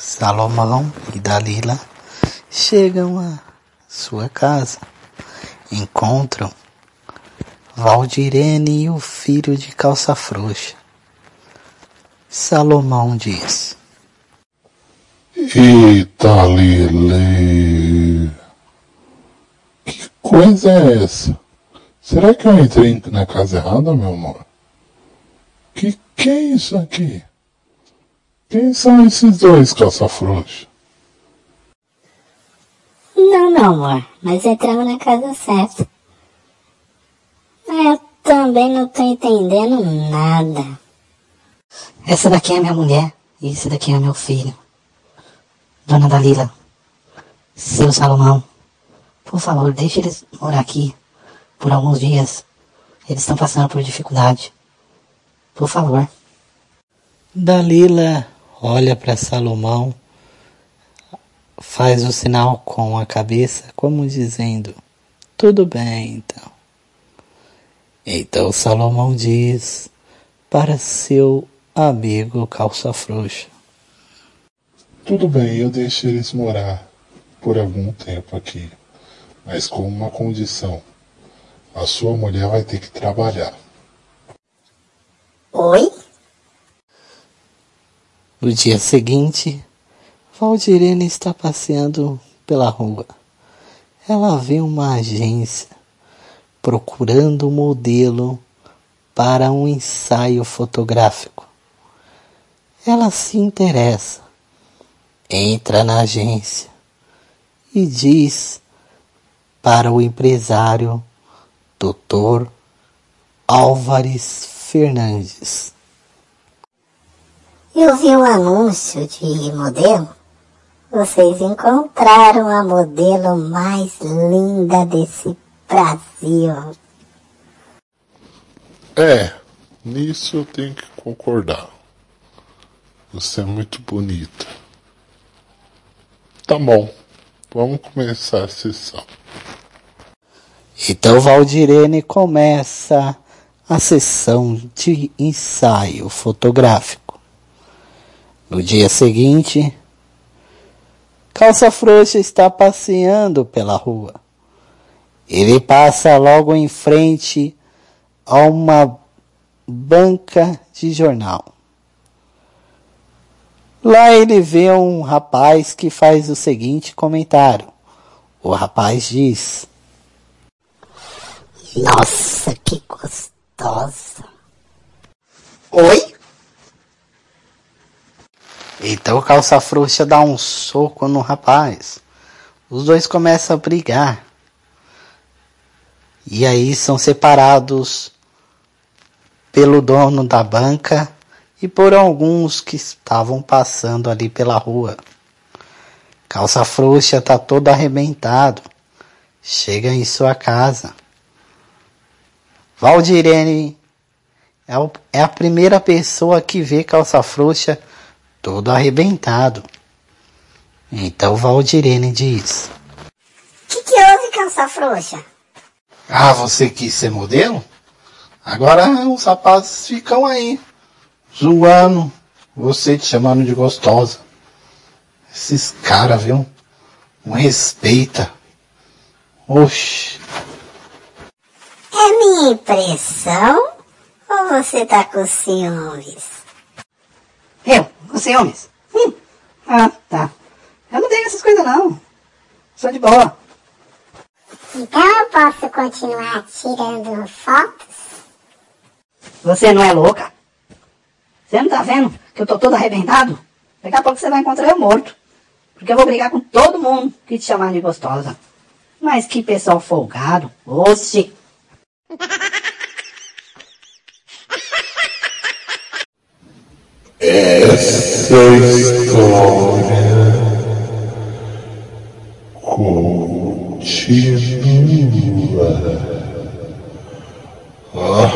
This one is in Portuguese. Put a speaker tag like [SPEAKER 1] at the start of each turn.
[SPEAKER 1] Salomão e Dalila chegam à sua casa. Encontram Valdirene e o filho de calça frouxa. Salomão diz:
[SPEAKER 2] Eita, Lele! Que coisa é essa? Será que eu entrei na casa errada, meu amor? Que que é isso aqui? Quem são esses dois calça frouxa?
[SPEAKER 3] Não, meu amor, mas entramos na casa certa. Eu também não tô entendendo nada.
[SPEAKER 4] Essa daqui é minha mulher e esse daqui é meu filho. Dona Dalila, seu Salomão, por favor, deixe eles morar aqui por alguns dias. Eles estão passando por dificuldade. Por favor.
[SPEAKER 1] Dalila olha para Salomão, faz o sinal com a cabeça, como dizendo: Tudo bem, então. Então Salomão diz para seu amigo calça frouxa:
[SPEAKER 2] Tudo bem, eu deixo eles morar por algum tempo aqui, mas com uma condição: a sua mulher vai ter que trabalhar.
[SPEAKER 3] Oi?
[SPEAKER 1] No dia seguinte, Valdirene está passeando pela rua. Ela vê uma agência procurando modelo para um ensaio fotográfico. Ela se interessa, entra na agência e diz para o empresário Dr. Álvares Fernandes.
[SPEAKER 3] Eu vi um anúncio de modelo. Vocês encontraram a modelo mais linda desse Brasil.
[SPEAKER 2] É, nisso eu tenho que concordar. Você é muito bonita. Tá bom, vamos começar a sessão.
[SPEAKER 1] Então Valdirene começa a sessão de ensaio fotográfico. No dia seguinte, Calça Frouxa está passeando pela rua. Ele passa logo em frente a uma banca de jornal. Lá ele vê um rapaz que faz o seguinte comentário. O rapaz diz:
[SPEAKER 3] Nossa, que gostosa.
[SPEAKER 1] Oi? Então calça frouxa dá um soco no rapaz. Os dois começam a brigar. E aí são separados pelo dono da banca e por alguns que estavam passando ali pela rua. Calça frouxa tá todo arrebentado. Chega em sua casa. Valdirene é, é a primeira pessoa que vê calça frouxa todo arrebentado. Então Valdirene diz:
[SPEAKER 3] O que, que houve, calça frouxa?
[SPEAKER 1] Ah, você quis ser modelo? Agora os rapazes ficam aí, zoando, você te chamando de gostosa. Esses caras, viu? Não respeita. Oxi.
[SPEAKER 3] É minha impressão? Ou você tá com ciúmes?
[SPEAKER 4] Eu? Com ciúmes? Hum. Ah, tá. Eu não tenho essas coisas não. Sou de boa.
[SPEAKER 3] Então eu posso continuar tirando fotos?
[SPEAKER 4] Você não é louca? Você não tá vendo que eu tô todo arrebentado? Daqui a pouco você vai encontrar eu morto. Porque eu vou brigar com todo mundo que te chamar de gostosa. Mas que pessoal folgado. Oxi.
[SPEAKER 2] storia continua. Ah,